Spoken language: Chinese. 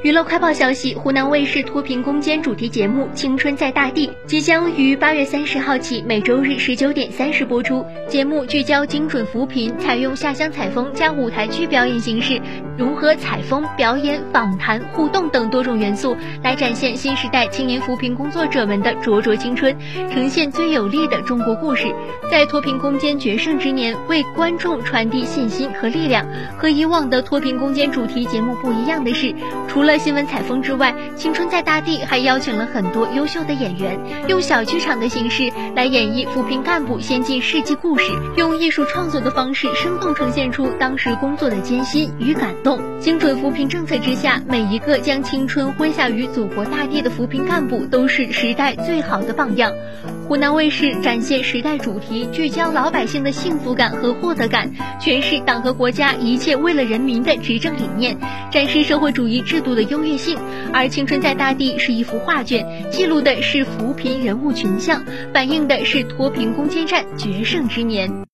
娱乐快报消息：湖南卫视脱贫攻坚主题节目《青春在大地》即将于八月三十号起每周日十九点三十播出。节目聚焦精准扶贫，采用下乡采风加舞台剧表演形式，融合采风、表演、访谈、互动等多种元素，来展现新时代青年扶贫工作者们的灼灼青春，呈现最有力的中国故事。在脱贫攻坚决胜之年，为观众传递信心和力量。和以往的脱贫攻坚主题节目不一样的是，除了了新闻采风之外，《青春在大地》还邀请了很多优秀的演员，用小剧场的形式来演绎扶贫干部先进事迹故事，用艺术创作的方式生动呈现出当时工作的艰辛与感动。精准扶贫政策之下，每一个将青春挥洒于祖国大地的扶贫干部都是时代最好的榜样。湖南卫视展现时代主题，聚焦老百姓的幸福感和获得感，诠释党和国家一切为了人民的执政理念，展示社会主义制度的优越性。而《青春在大地》是一幅画卷，记录的是扶贫人物群像，反映的是脱贫攻坚战决胜之年。